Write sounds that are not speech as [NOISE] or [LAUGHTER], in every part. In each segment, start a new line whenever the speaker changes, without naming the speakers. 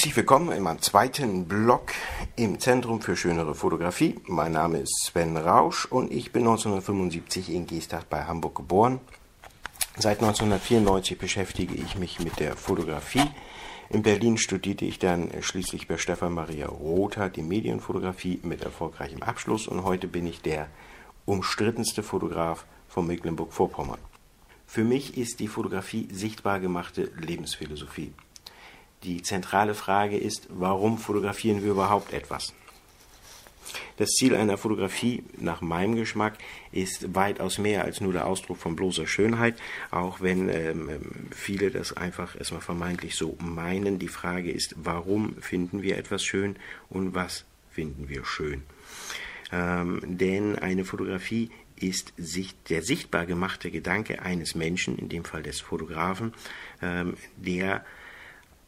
Herzlich willkommen in meinem zweiten Blog im Zentrum für schönere Fotografie. Mein Name ist Sven Rausch und ich bin 1975 in Geesthacht bei Hamburg geboren. Seit 1994 beschäftige ich mich mit der Fotografie. In Berlin studierte ich dann schließlich bei Stefan Maria Rother die Medienfotografie mit erfolgreichem Abschluss und heute bin ich der umstrittenste Fotograf von Mecklenburg-Vorpommern. Für mich ist die Fotografie sichtbar gemachte Lebensphilosophie. Die zentrale Frage ist, warum fotografieren wir überhaupt etwas? Das Ziel einer Fotografie, nach meinem Geschmack, ist weitaus mehr als nur der Ausdruck von bloßer Schönheit, auch wenn ähm, ähm, viele das einfach erstmal vermeintlich so meinen. Die Frage ist, warum finden wir etwas schön und was finden wir schön? Ähm, denn eine Fotografie ist der sichtbar gemachte Gedanke eines Menschen, in dem Fall des Fotografen, ähm, der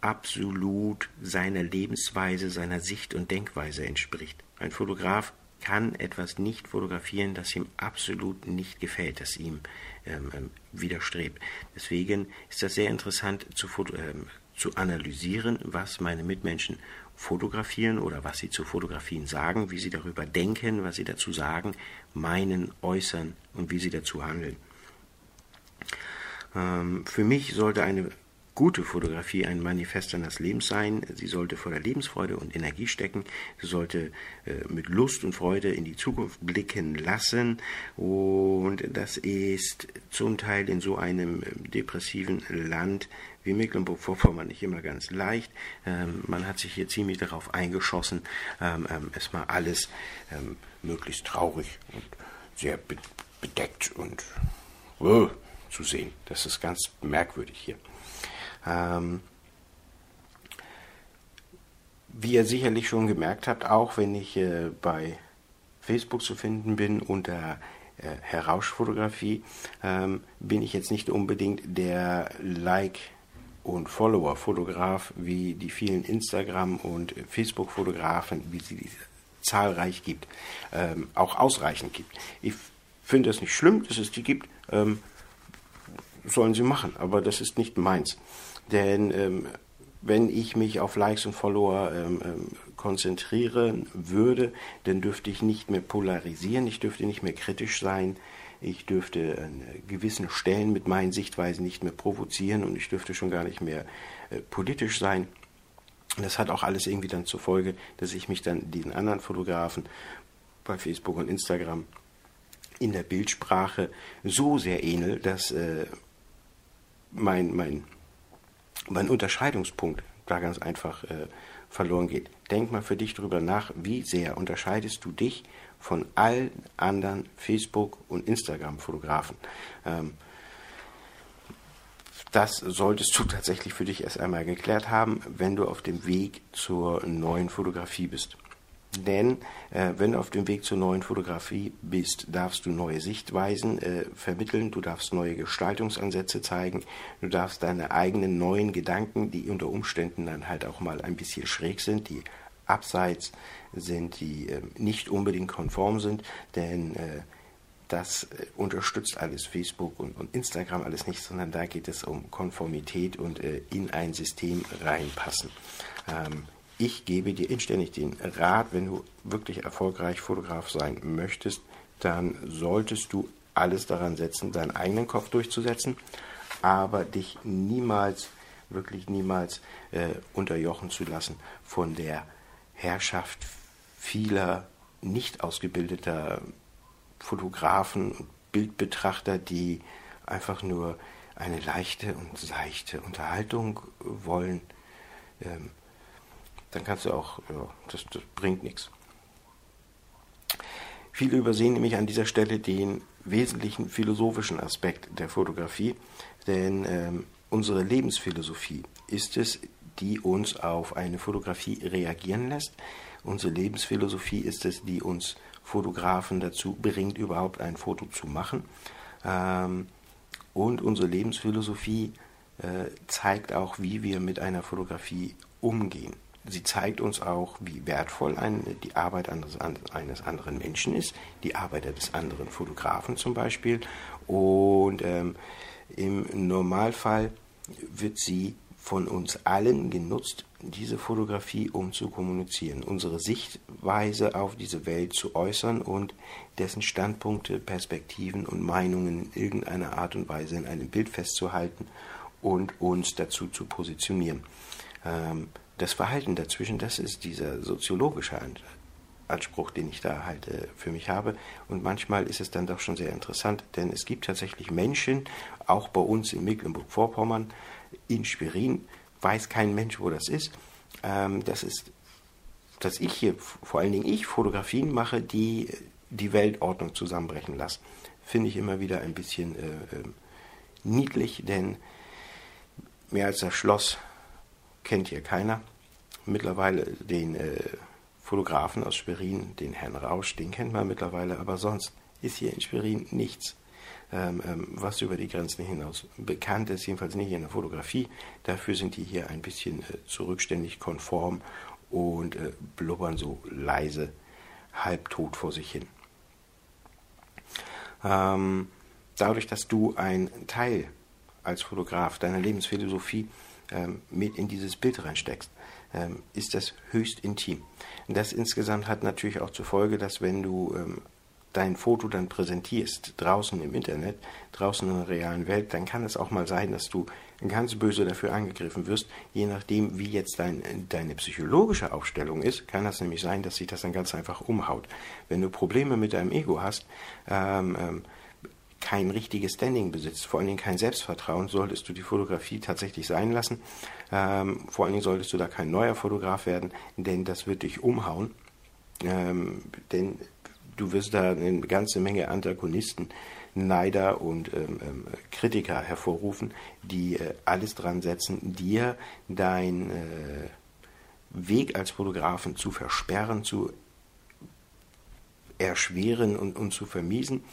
absolut seiner Lebensweise, seiner Sicht und Denkweise entspricht. Ein Fotograf kann etwas nicht fotografieren, das ihm absolut nicht gefällt, das ihm ähm, ähm widerstrebt. Deswegen ist das sehr interessant zu, ähm, zu analysieren, was meine Mitmenschen fotografieren oder was sie zu Fotografien sagen, wie sie darüber denken, was sie dazu sagen, meinen, äußern und wie sie dazu handeln. Ähm, für mich sollte eine gute Fotografie ein Manifest eines Lebens sein. Sie sollte voller Lebensfreude und Energie stecken. Sie sollte äh, mit Lust und Freude in die Zukunft blicken lassen. Und das ist zum Teil in so einem äh, depressiven Land wie Mecklenburg-Vorpommern nicht immer ganz leicht. Ähm, man hat sich hier ziemlich darauf eingeschossen, ähm, ähm, erstmal alles ähm, möglichst traurig und sehr bedeckt und uh, zu sehen. Das ist ganz merkwürdig hier. Ähm, wie ihr sicherlich schon gemerkt habt, auch wenn ich äh, bei Facebook zu finden bin unter äh, Herr Rausch-Fotografie, ähm, bin ich jetzt nicht unbedingt der Like- und Follower-Fotograf wie die vielen Instagram- und Facebook-Fotografen, wie sie zahlreich gibt, ähm, auch ausreichend gibt. Ich finde das nicht schlimm, dass es die gibt, ähm, sollen sie machen, aber das ist nicht meins. Denn ähm, wenn ich mich auf Likes und Follower ähm, ähm, konzentrieren würde, dann dürfte ich nicht mehr polarisieren, ich dürfte nicht mehr kritisch sein, ich dürfte an gewissen Stellen mit meinen Sichtweisen nicht mehr provozieren und ich dürfte schon gar nicht mehr äh, politisch sein. Das hat auch alles irgendwie dann zur Folge, dass ich mich dann den anderen Fotografen bei Facebook und Instagram in der Bildsprache so sehr ähnel, dass äh, mein, mein mein Unterscheidungspunkt da ganz einfach äh, verloren geht. Denk mal für dich darüber nach, wie sehr unterscheidest du dich von allen anderen Facebook- und Instagram-Fotografen. Ähm, das solltest du tatsächlich für dich erst einmal geklärt haben, wenn du auf dem Weg zur neuen Fotografie bist. Denn äh, wenn du auf dem Weg zur neuen Fotografie bist, darfst du neue Sichtweisen äh, vermitteln, du darfst neue Gestaltungsansätze zeigen, du darfst deine eigenen neuen Gedanken, die unter Umständen dann halt auch mal ein bisschen schräg sind, die abseits sind, die äh, nicht unbedingt konform sind, denn äh, das äh, unterstützt alles Facebook und, und, Instagram alles nicht, sondern da geht es um Konformität und äh, in ein System reinpassen. Ähm, ich gebe dir inständig den Rat, wenn du wirklich erfolgreich Fotograf sein möchtest, dann solltest du alles daran setzen, deinen eigenen Kopf durchzusetzen, aber dich niemals, wirklich niemals äh, unterjochen zu lassen von der Herrschaft vieler nicht ausgebildeter Fotografen und Bildbetrachter, die einfach nur eine leichte und seichte Unterhaltung wollen. Ähm, dann kannst du auch, ja, das, das bringt nichts. Viele übersehen nämlich an dieser Stelle den wesentlichen philosophischen Aspekt der Fotografie, denn ähm, unsere Lebensphilosophie ist es, die uns auf eine Fotografie reagieren lässt. Unsere Lebensphilosophie ist es, die uns Fotografen dazu bringt, überhaupt ein Foto zu machen. Ähm, und unsere Lebensphilosophie äh, zeigt auch, wie wir mit einer Fotografie umgehen. Sie zeigt uns auch, wie wertvoll ein, die Arbeit eines, eines, anderen Menschen ist, die Arbeit des anderen Fotografen zum Beispiel. Und ähm, im Normalfall wird sie von uns allen genutzt, diese Fotografie, um zu kommunizieren, unsere Sichtweise auf diese Welt zu äußern und dessen Standpunkte, Perspektiven und Meinungen in irgendeiner Art und Weise in einem Bild festzuhalten und uns dazu zu positionieren. Ähm, das Verhalten dazwischen, das ist dieser soziologische Anspruch, den ich da halt äh, für mich habe. Und manchmal ist es dann doch schon sehr interessant, denn es gibt tatsächlich Menschen, auch bei uns in Mecklenburg-Vorpommern, in Schwerin, weiß kein Mensch, wo das ist. Ähm, das ist, dass ich hier, vor allen Dingen ich, Fotografien mache, die die Weltordnung zusammenbrechen lassen. Finde ich immer wieder ein bisschen äh, äh, niedlich, denn mehr als das Schloss kennt hier keiner. Mittlerweile den äh, Fotografen aus Schwerin, den Herrn Rausch, den kennt man mittlerweile, aber sonst ist hier in Schwerin nichts, ähm, ähm, was über die Grenzen hinaus bekannt ist, jedenfalls nicht in der Fotografie. Dafür sind die hier ein bisschen äh, zurückständig konform und äh, blubbern so leise, halbtot vor sich hin. Ähm, dadurch, dass du ein Teil als Fotograf deiner Lebensphilosophie ähm, mit in dieses Bild reinsteckst, ähm, ist das höchst intim. Das insgesamt hat natürlich auch zur Folge, dass wenn du ähm, dein Foto dann präsentierst, draußen im Internet, draußen in der realen Welt, dann kann es auch mal sein, dass du ganz böse dafür angegriffen wirst. Je nachdem, wie jetzt dein, deine psychologische Aufstellung ist, kann das nämlich sein, dass sich das dann ganz einfach umhaut. Wenn du Probleme mit deinem Ego hast, ähm, kein richtiges Standing besitzt, vor allen Dingen kein Selbstvertrauen, solltest du die Fotografie tatsächlich sein lassen. Ähm, vor allen Dingen solltest du da kein neuer Fotograf werden, denn das wird dich umhauen. Ähm, denn du wirst da eine ganze Menge Antagonisten, Neider und ähm, ähm, Kritiker hervorrufen, die äh, alles dran setzen, dir dein äh, Weg als Fotografen zu versperren, zu erschweren und, und zu vermiesen.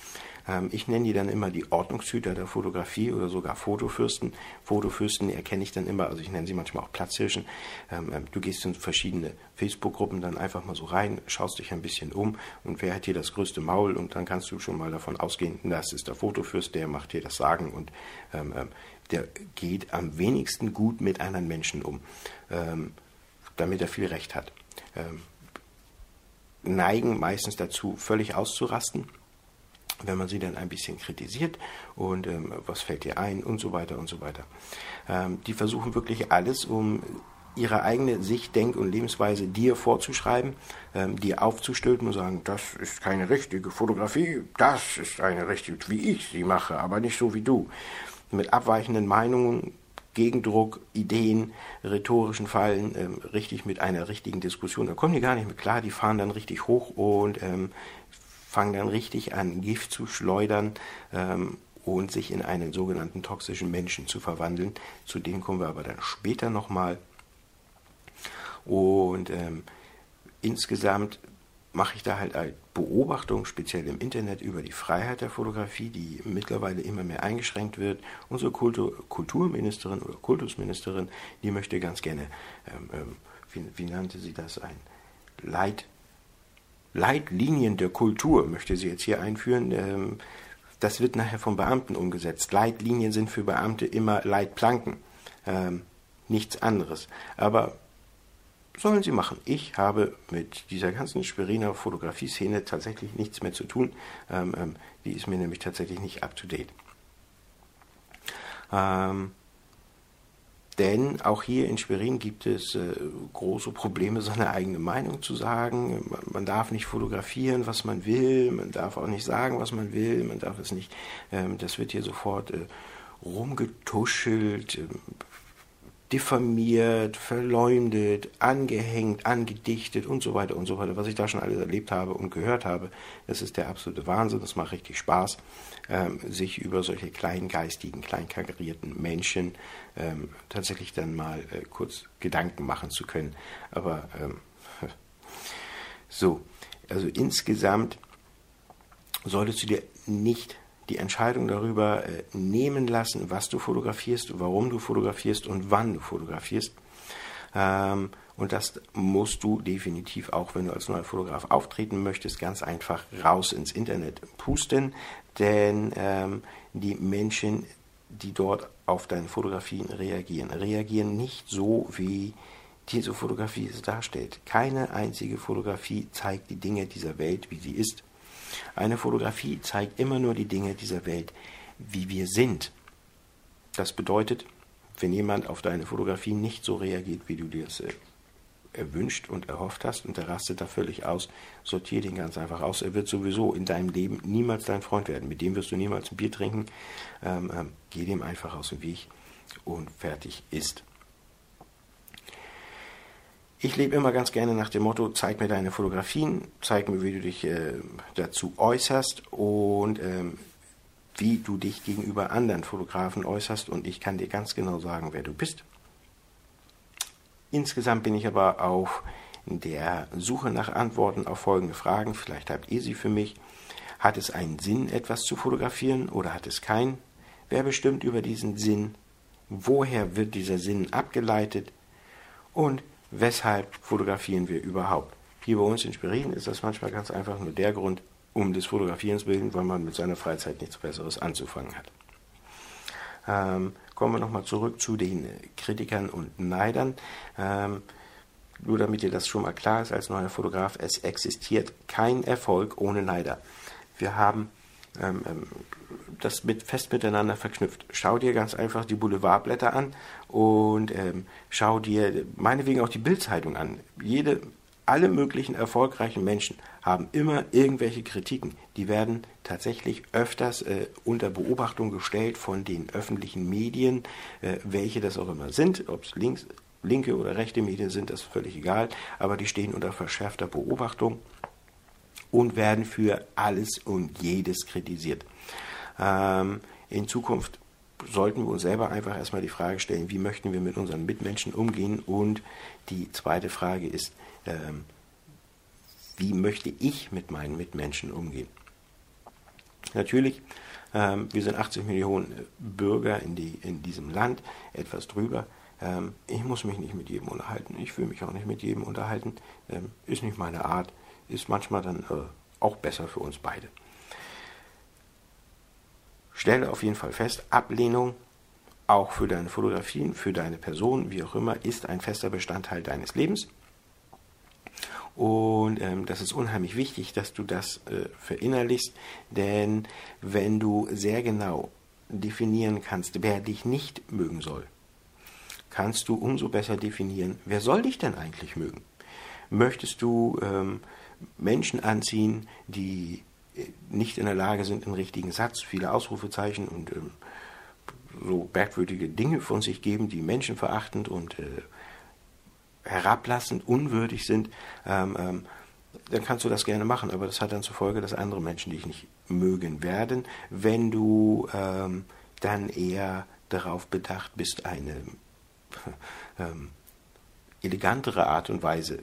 Ähm, ich nenne die dann immer die Ordnungshüter der Fotografie oder sogar Fotofürsten. Fotofürsten erkenne ich dann immer, also ich nenne sie manchmal auch Platzhirschen. Ähm, ähm, du gehst in verschiedene Facebook-Gruppen dann einfach mal so rein, schaust dich ein bisschen um und wer hat hier das größte Maul und dann kannst du schon mal davon ausgehen, das ist der Fotofürst, der macht dir das Sagen und der geht am wenigsten gut mit anderen Menschen um, damit er viel Recht hat neigen meistens dazu, völlig auszurasten wenn man sie dann ein bisschen kritisiert und ähm, was fällt dir ein und so weiter und so weiter. Ähm, die versuchen wirklich alles, um ihre eigene Sicht, Denk- und Lebensweise dir vorzuschreiben, ähm, dir aufzustülpen und sagen, das ist keine richtige Fotografie, das ist eine richtige, wie ich sie mache, aber nicht so wie du. Mit abweichenden Meinungen, Gegendruck, Ideen, rhetorischen Fallen, ähm, richtig mit einer richtigen Diskussion. Da kommen die gar nicht mehr klar, die fahren dann richtig hoch und ähm, fangen dann richtig an, Gift zu schleudern ähm, und sich in einen sogenannten toxischen Menschen zu verwandeln. Zu dem kommen wir aber dann später nochmal. Und ähm, insgesamt mache ich da halt eine Beobachtung, speziell im Internet, über die Freiheit der Fotografie, die mittlerweile immer mehr eingeschränkt wird. Unsere Kultur, Kulturministerin oder Kultusministerin, die möchte ganz gerne, ähm, ähm wie, wie, nannte sie das, ein Leit, Leitlinien der Kultur, möchte sie jetzt hier einführen. Ähm, das wird nachher von Beamten umgesetzt. Leitlinien sind für Beamte immer Leitplanken, ähm, nichts anderes. Aber sollen sie machen. Ich habe mit dieser ganzen Schweriner Fotografie-Szene tatsächlich nichts mehr zu tun. Ähm, die ist mir nämlich tatsächlich nicht up to date. Denn auch hier in Schwerin gibt es äh, große Probleme, seine eigene Meinung zu sagen. Man, man, darf nicht fotografieren, was man will. Man darf auch nicht sagen, was man will. Man darf es nicht. Ähm, das wird hier sofort äh, rumgetuschelt, äh, diffamiert, verleumdet, angehängt, angedichtet und so weiter und so weiter. Was ich da schon alles erlebt habe und gehört habe, das ist der absolute Wahnsinn. Das macht richtig Spaß, ähm, sich über solche kleingeistigen, kleinkarierten Menschen ähm, tatsächlich dann mal äh, kurz Gedanken machen zu können. Aber ähm, [LAUGHS] so, also insgesamt solltest du dir nicht die Entscheidung darüber äh, nehmen lassen, was du fotografierst, warum du fotografierst und wann du fotografierst. Ähm, und das musst du definitiv auch, wenn du als neuer Fotograf auftreten möchtest, ganz einfach raus ins Internet pusten, denn ähm, die Menschen, die dort auf deine Fotografien reagieren, reagieren nicht so, wie diese Fotografie es darstellt. Keine einzige Fotografie zeigt die Dinge dieser Welt, wie sie ist. Eine Fotografie zeigt immer nur die Dinge dieser Welt, wie wir sind. Das bedeutet, wenn jemand auf deine Fotografie nicht so reagiert, wie du dir es äh, erwünscht und erhofft hast und der rastet da völlig aus, sortiere den ganz einfach aus. Er wird sowieso in deinem Leben niemals dein Freund werden. Mit dem wirst du niemals ein Bier trinken. Ähm, ähm, geh dem einfach aus dem Weg und fertig ist. Ich lebe immer ganz gerne nach dem Motto, zeig mir deine Fotografien, zeig mir, wie du dich äh, dazu äußerst und ähm, wie du dich gegenüber anderen Fotografen äußerst und ich kann dir ganz genau sagen, wer du bist. Insgesamt bin ich aber auf der Suche nach Antworten auf folgende Fragen. Vielleicht habt ihr sie für mich. Hat es einen Sinn, etwas zu fotografieren oder hat es keinen? Wer bestimmt über diesen Sinn? Woher wird dieser Sinn abgeleitet? Und weshalb fotografieren wir überhaupt? Hier bei uns in Schwerin ist das manchmal ganz einfach nur der Grund, um des Fotografierens willen, weil man mit seiner Freizeit nichts Besseres anzufangen hat. Ähm, kommen wir nochmal zurück zu den Kritikern und Neidern. Ähm, nur damit dir das schon mal klar ist als neuer Fotograf, es existiert kein Erfolg ohne Neider. Wir haben ähm, ähm das mit, fest miteinander verknüpft. Schau dir ganz einfach die Boulevardblätter an und ähm, schau dir meinetwegen auch die Bildzeitung an. Jede, alle möglichen erfolgreichen Menschen haben immer irgendwelche Kritiken. Die werden tatsächlich öfters äh, unter Beobachtung gestellt von den öffentlichen Medien, äh, welche das auch immer sind, ob es links, linke oder rechte Medien sind, das ist völlig egal, aber die stehen unter verschärfter Beobachtung und werden für alles und jedes kritisiert. Ähm, in Zukunft sollten wir uns selber einfach erstmal die Frage stellen, wie möchten wir mit unseren Mitmenschen umgehen? Und die zweite Frage ist, ähm, wie möchte ich mit meinen Mitmenschen umgehen? Natürlich, ähm, wir sind 80 Millionen Bürger in, die, in diesem Land, etwas drüber. Ähm, ich muss mich nicht mit jedem unterhalten. Ich will mich auch nicht mit jedem unterhalten. Ähm, ist nicht meine Art. Ist manchmal dann äh, auch besser für uns beide. Stelle auf jeden Fall fest, Ablehnung auch für deine Fotografien, für deine Person, wie auch immer, ist ein fester Bestandteil deines Lebens. Und ähm, das ist unheimlich wichtig, dass du das äh, verinnerlichst, denn wenn du sehr genau definieren kannst, wer dich nicht mögen soll, kannst du umso besser definieren, wer soll dich denn eigentlich mögen? Möchtest du ähm, Menschen anziehen, die nicht in der Lage sind, einen richtigen Satz, viele Ausrufezeichen und ähm, so merkwürdige Dinge von sich geben, die menschenverachtend und äh, herablassend, unwürdig sind, ähm, ähm, dann kannst du das gerne machen. Aber das hat dann zur Folge, dass andere Menschen dich nicht mögen werden, wenn du ähm, dann eher darauf bedacht bist, eine [LAUGHS] ähm, elegantere Art und Weise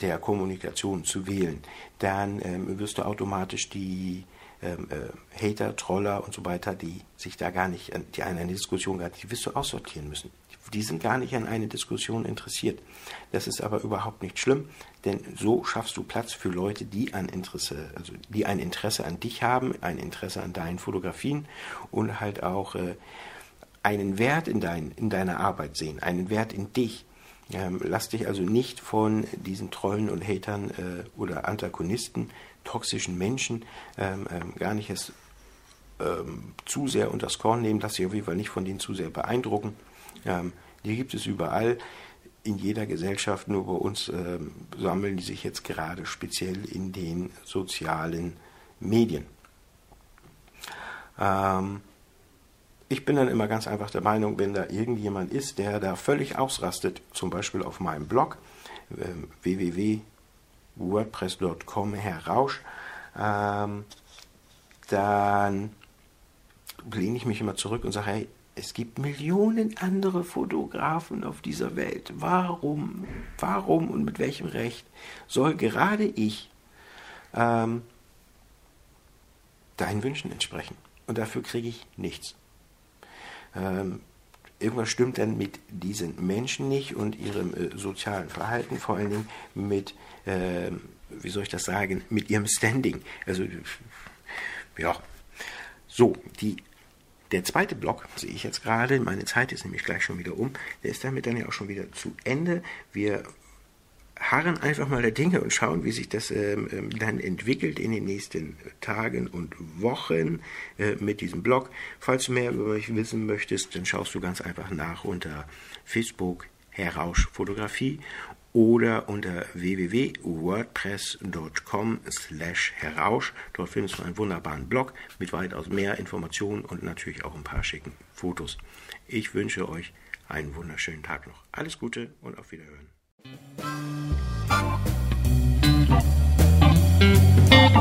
der Kommunikation zu wählen, dann ähm, wirst du automatisch die ähm, äh, Hater, Troller und so weiter, die sich da gar nicht, die an eine Diskussion gar nicht, die wirst du aussortieren müssen. Die sind gar nicht an eine Diskussion interessiert. Das ist aber überhaupt nicht schlimm, denn so schaffst du Platz für Leute, die ein Interesse, also die ein Interesse an dich haben, ein Interesse an deinen Fotografien und halt auch äh, einen Wert in, dein, in deiner Arbeit sehen, einen Wert in dich. Ähm, lass dich also nicht von diesen Trollen und Hatern äh, oder Antagonisten, toxischen Menschen, ähm, ähm, gar nicht es ähm, zu sehr unter das Korn nehmen. Lass dich auf jeden Fall nicht von denen zu sehr beeindrucken. Ähm, die gibt es überall, in jeder Gesellschaft, nur bei uns ähm, sammeln die sich jetzt gerade speziell in den sozialen Medien. Ähm, ich bin dann immer ganz einfach der Meinung, wenn da irgendjemand ist, der da völlig ausrastet, zum Beispiel auf meinem Blog äh, www.wordpress.com Herr Rausch, ähm, dann lehne ich mich immer zurück und sage, hey, es gibt Millionen andere Fotografen auf dieser Welt. Warum, warum und mit welchem Recht soll gerade ich ähm, deinen Wünschen entsprechen? Und dafür kriege ich nichts ähm, irgendwas stimmt dann mit diesen Menschen nicht und ihrem äh, sozialen Verhalten, vor allen Dingen mit, äh, wie soll ich das sagen, mit ihrem Standing. Also, ja, so, die Der zweite Block sehe ich jetzt gerade. Meine Zeit ist nämlich gleich schon wieder um. Der ist damit dann ja auch schon wieder zu Ende. Wir harren einfach mal der Dinge und schauen, wie sich das ähm, ähm, dann entwickelt in den nächsten Tagen und Wochen äh, mit diesem Blog. Falls du mehr über mich wissen möchtest, dann schaust du ganz einfach nach unter Facebook Herr Rausch Fotografie oder unter www.wordpress.com slash herrausch. Dort findest du einen wunderbaren Blog mit weitaus mehr Informationen und natürlich auch ein paar schicken Fotos. Ich wünsche euch einen wunderschönen Tag noch. Alles Gute und auf Wiederhören.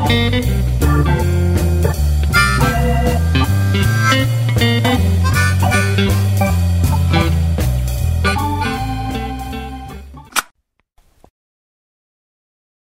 home.